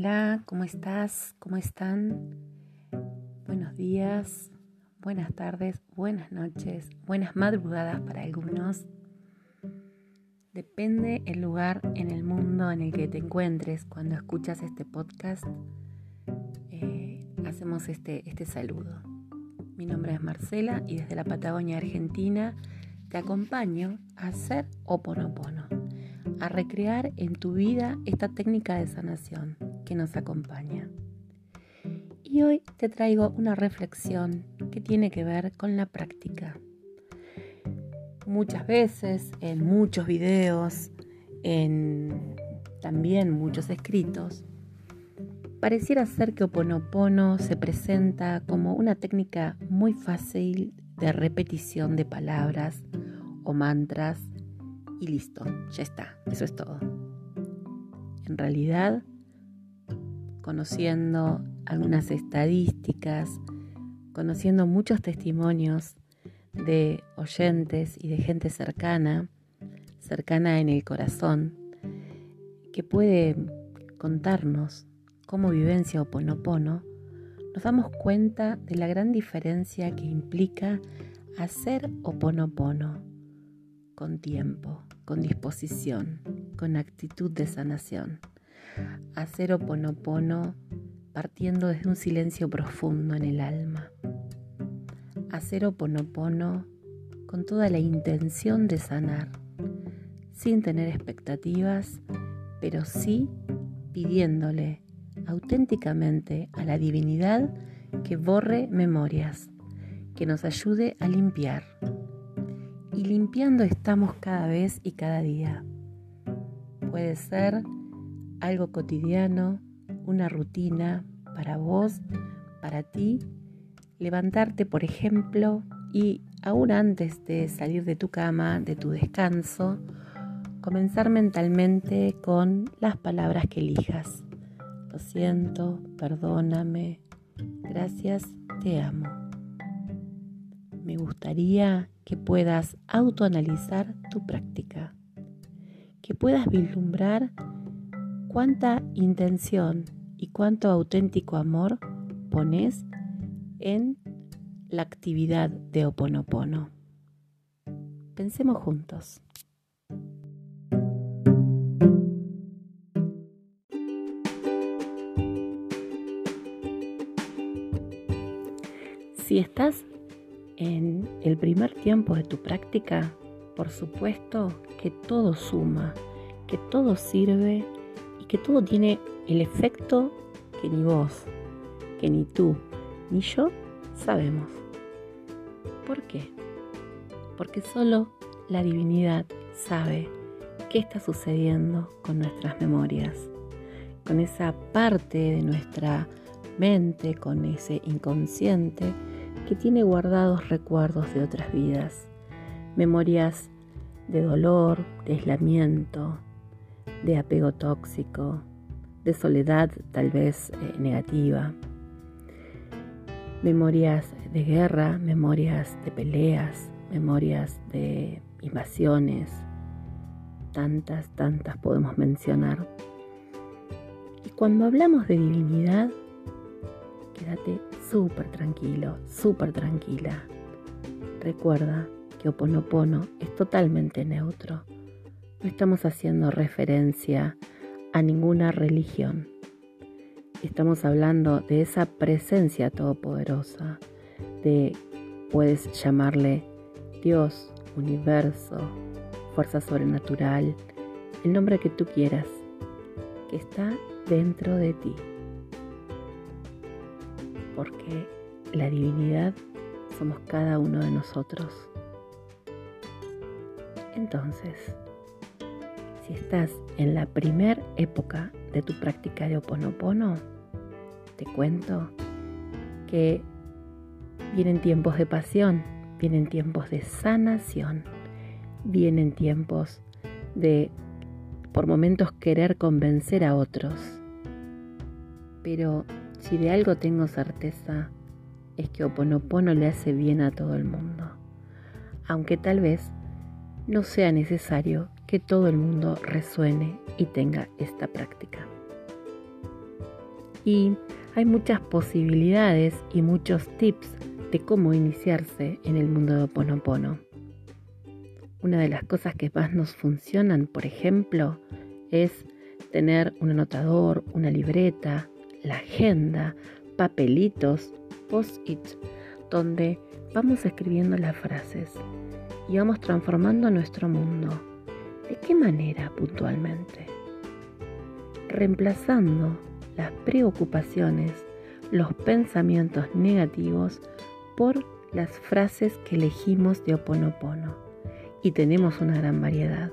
Hola, ¿cómo estás? ¿Cómo están? Buenos días, buenas tardes, buenas noches, buenas madrugadas para algunos. Depende el lugar en el mundo en el que te encuentres cuando escuchas este podcast. Eh, hacemos este, este saludo. Mi nombre es Marcela y desde la Patagonia Argentina te acompaño a hacer Oponopono a recrear en tu vida esta técnica de sanación que nos acompaña. Y hoy te traigo una reflexión que tiene que ver con la práctica. Muchas veces, en muchos videos, en también muchos escritos, pareciera ser que Oponopono se presenta como una técnica muy fácil de repetición de palabras o mantras y listo, ya está, eso es todo. En realidad, conociendo algunas estadísticas, conociendo muchos testimonios de oyentes y de gente cercana, cercana en el corazón, que puede contarnos cómo vivencia Oponopono, nos damos cuenta de la gran diferencia que implica hacer Oponopono con tiempo, con disposición, con actitud de sanación. Hacer oponopono partiendo desde un silencio profundo en el alma. Hacer oponopono con toda la intención de sanar, sin tener expectativas, pero sí pidiéndole auténticamente a la divinidad que borre memorias, que nos ayude a limpiar y limpiando estamos cada vez y cada día. Puede ser algo cotidiano, una rutina para vos, para ti, levantarte, por ejemplo, y aún antes de salir de tu cama, de tu descanso, comenzar mentalmente con las palabras que elijas. Lo siento, perdóname, gracias, te amo me gustaría que puedas autoanalizar tu práctica, que puedas vislumbrar cuánta intención y cuánto auténtico amor pones en la actividad de Oponopono. Pensemos juntos. Si estás en el primer tiempo de tu práctica, por supuesto que todo suma, que todo sirve que todo tiene el efecto que ni vos, que ni tú, ni yo sabemos. ¿Por qué? Porque solo la divinidad sabe qué está sucediendo con nuestras memorias, con esa parte de nuestra mente, con ese inconsciente que tiene guardados recuerdos de otras vidas, memorias de dolor, de aislamiento, de apego tóxico, de soledad tal vez eh, negativa, memorias de guerra, memorias de peleas, memorias de invasiones, tantas, tantas podemos mencionar. Y cuando hablamos de divinidad, quédate súper tranquilo, súper tranquila. Recuerda que Oponopono es totalmente neutro. No estamos haciendo referencia a ninguna religión. Estamos hablando de esa presencia todopoderosa, de, puedes llamarle Dios, universo, fuerza sobrenatural, el nombre que tú quieras, que está dentro de ti porque la divinidad somos cada uno de nosotros. Entonces, si estás en la primer época de tu práctica de Oponopono, te cuento que vienen tiempos de pasión, vienen tiempos de sanación, vienen tiempos de por momentos querer convencer a otros. Pero si de algo tengo certeza, es que Oponopono le hace bien a todo el mundo, aunque tal vez no sea necesario que todo el mundo resuene y tenga esta práctica. Y hay muchas posibilidades y muchos tips de cómo iniciarse en el mundo de Oponopono. Una de las cosas que más nos funcionan, por ejemplo, es tener un anotador, una libreta, la agenda, papelitos, post-it, donde vamos escribiendo las frases y vamos transformando nuestro mundo. ¿De qué manera puntualmente? Reemplazando las preocupaciones, los pensamientos negativos por las frases que elegimos de Oponopono. Y tenemos una gran variedad.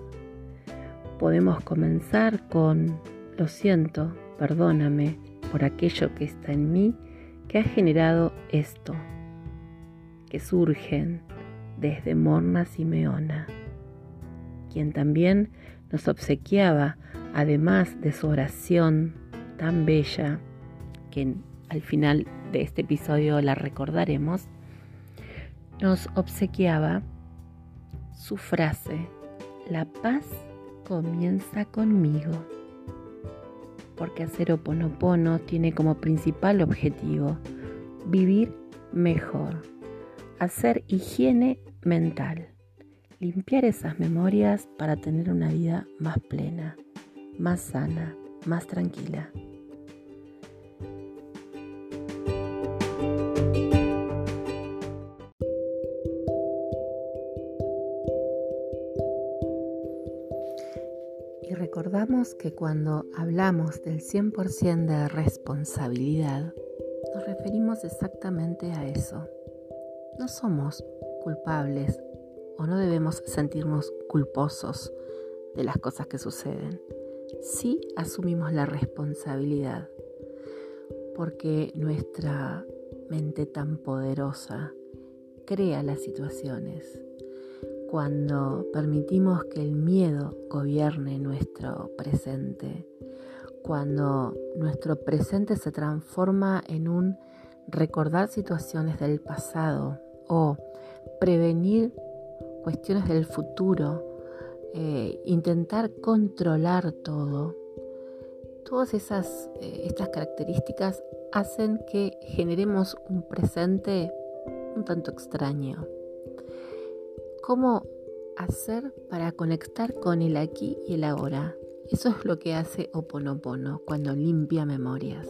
Podemos comenzar con, lo siento, perdóname por aquello que está en mí que ha generado esto, que surgen desde Morna Simeona, quien también nos obsequiaba, además de su oración tan bella, que al final de este episodio la recordaremos, nos obsequiaba su frase, la paz comienza conmigo, porque hacer oponopono tiene como principal objetivo vivir mejor, hacer higiene mental, limpiar esas memorias para tener una vida más plena, más sana, más tranquila. Y recordamos que cuando hablamos del 100% de responsabilidad, nos referimos exactamente a eso. No somos culpables o no debemos sentirnos culposos de las cosas que suceden. Sí asumimos la responsabilidad, porque nuestra mente tan poderosa crea las situaciones cuando permitimos que el miedo gobierne nuestro presente, cuando nuestro presente se transforma en un recordar situaciones del pasado o prevenir cuestiones del futuro, eh, intentar controlar todo, todas esas eh, estas características hacen que generemos un presente un tanto extraño. ¿Cómo hacer para conectar con el aquí y el ahora? Eso es lo que hace Oponopono cuando limpia memorias.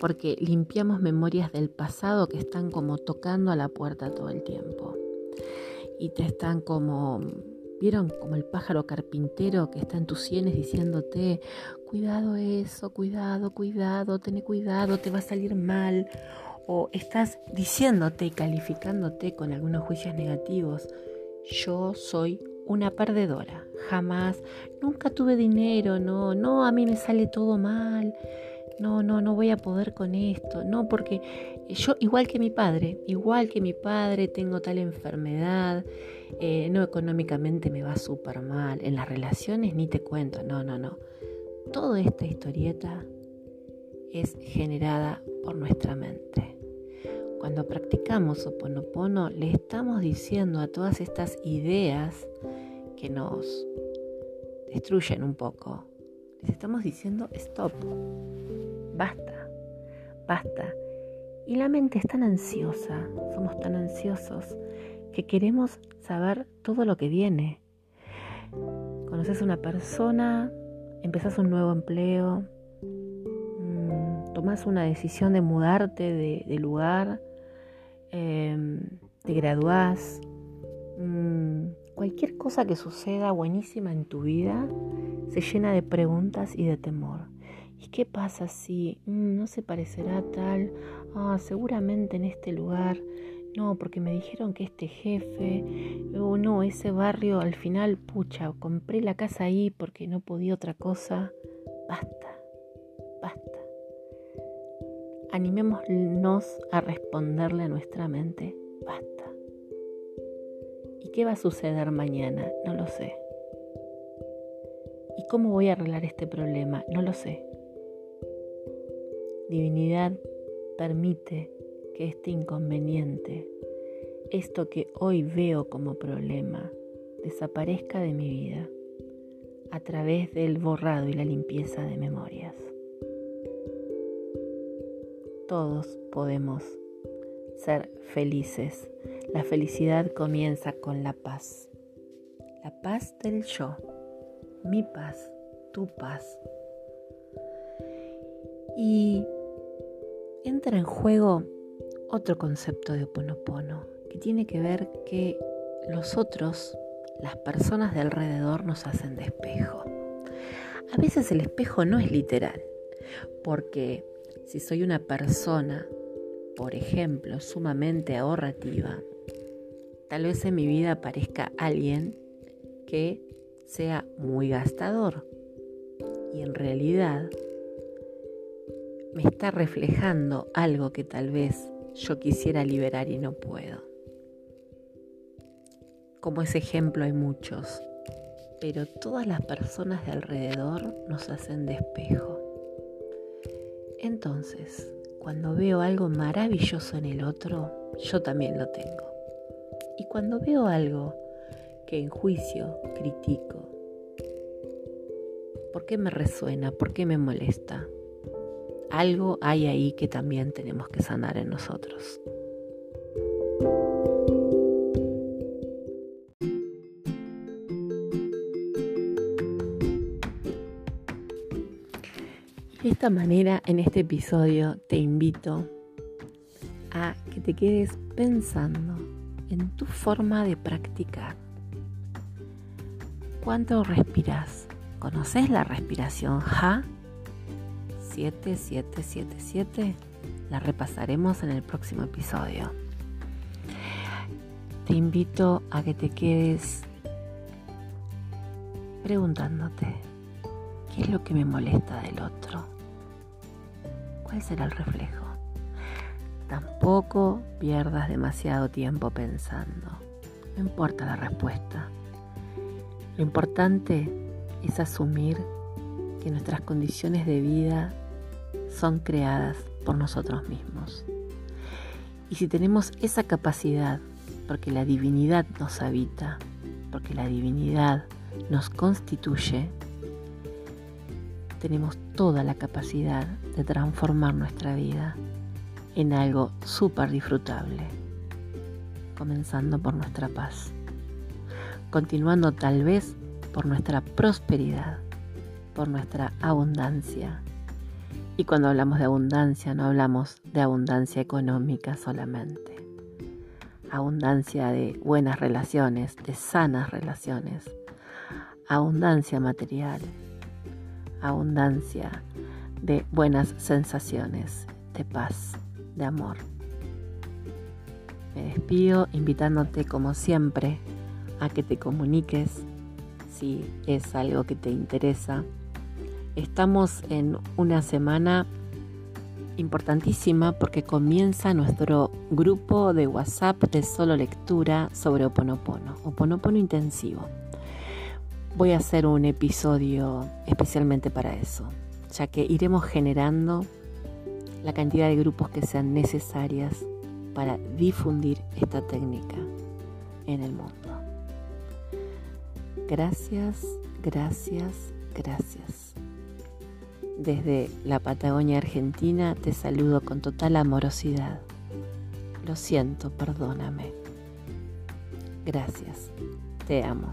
Porque limpiamos memorias del pasado que están como tocando a la puerta todo el tiempo. Y te están como, ¿vieron? Como el pájaro carpintero que está en tus sienes diciéndote, cuidado eso, cuidado, cuidado, ten cuidado, te va a salir mal o estás diciéndote y calificándote con algunos juicios negativos, yo soy una perdedora, jamás, nunca tuve dinero, no, no, a mí me sale todo mal, no, no, no voy a poder con esto, no, porque yo, igual que mi padre, igual que mi padre, tengo tal enfermedad, eh, no económicamente me va súper mal, en las relaciones ni te cuento, no, no, no. Toda esta historieta es generada por nuestra mente. Cuando practicamos Oponopono, le estamos diciendo a todas estas ideas que nos destruyen un poco, les estamos diciendo stop, basta, basta. Y la mente es tan ansiosa, somos tan ansiosos, que queremos saber todo lo que viene. Conoces a una persona, empezás un nuevo empleo, tomas una decisión de mudarte de, lugar, em, te graduás, mm, cualquier cosa que suceda buenísima en tu vida se llena de preguntas y de temor. ¿Y qué pasa si mm, no se parecerá tal? Ah, seguramente en este lugar. No, porque me dijeron que este jefe, o no, ese barrio al final, pucha, compré la casa ahí porque no podía otra cosa. Basta, basta animémonos a responderle a nuestra mente, basta. ¿Y qué va a suceder mañana? No lo sé. ¿Y cómo voy a arreglar este problema? No lo sé. Divinidad permite que este inconveniente, esto que hoy veo como problema, desaparezca de mi vida a través del borrado y la limpieza de memorias. todos podemos ser felices. La felicidad comienza con la paz. La paz del yo. Mi paz, tu paz. Y entra en juego otro concepto de Oponopono, que tiene que ver que los otros, las personas de alrededor, nos hacen de espejo. A veces el espejo no es literal, porque si soy una persona, por ejemplo, sumamente ahorrativa, tal vez en mi vida aparezca alguien que sea muy gastador y en realidad me está reflejando algo que tal vez yo quisiera liberar y no puedo. Como ese ejemplo hay muchos, pero todas las personas de alrededor nos hacen de espejo. Entonces, cuando veo algo maravilloso en el otro, yo también lo tengo. Y cuando veo algo que en juicio critico, ¿por qué me resuena? ¿Por qué me molesta? Algo hay ahí que también tenemos que sanar en nosotros. De esta manera, en este episodio te invito a que te quedes pensando en tu forma de practicar. ¿Cuánto respiras? ¿Conoces la respiración Ja? 7777. La repasaremos en el próximo episodio. Te invito a que te quedes preguntándote, ¿qué es lo que me molesta del otro? ¿Cuál será el reflejo? Tampoco pierdas demasiado tiempo pensando. No importa la respuesta. Lo importante es asumir que nuestras condiciones de vida son creadas por nosotros mismos. Y si tenemos esa capacidad, porque la divinidad nos habita, porque la divinidad nos constituye, tenemos toda la capacidad de transformar nuestra vida en algo súper disfrutable, comenzando por nuestra paz, continuando tal vez por nuestra prosperidad, por nuestra abundancia. Y cuando hablamos de abundancia no hablamos de abundancia económica solamente, abundancia de buenas relaciones, de sanas relaciones, abundancia material, abundancia de buenas sensaciones, de paz, de amor. Me despido invitándote como siempre a que te comuniques si es algo que te interesa. Estamos en una semana importantísima porque comienza nuestro grupo de WhatsApp de solo lectura sobre Oponopono, Oponopono intensivo. Voy a hacer un episodio especialmente para eso, ya que iremos generando la cantidad de grupos que sean necesarias para difundir esta técnica en el mundo. Gracias, gracias, gracias. Desde la Patagonia Argentina te saludo con total amorosidad. Lo siento, perdóname. Gracias. Te amo.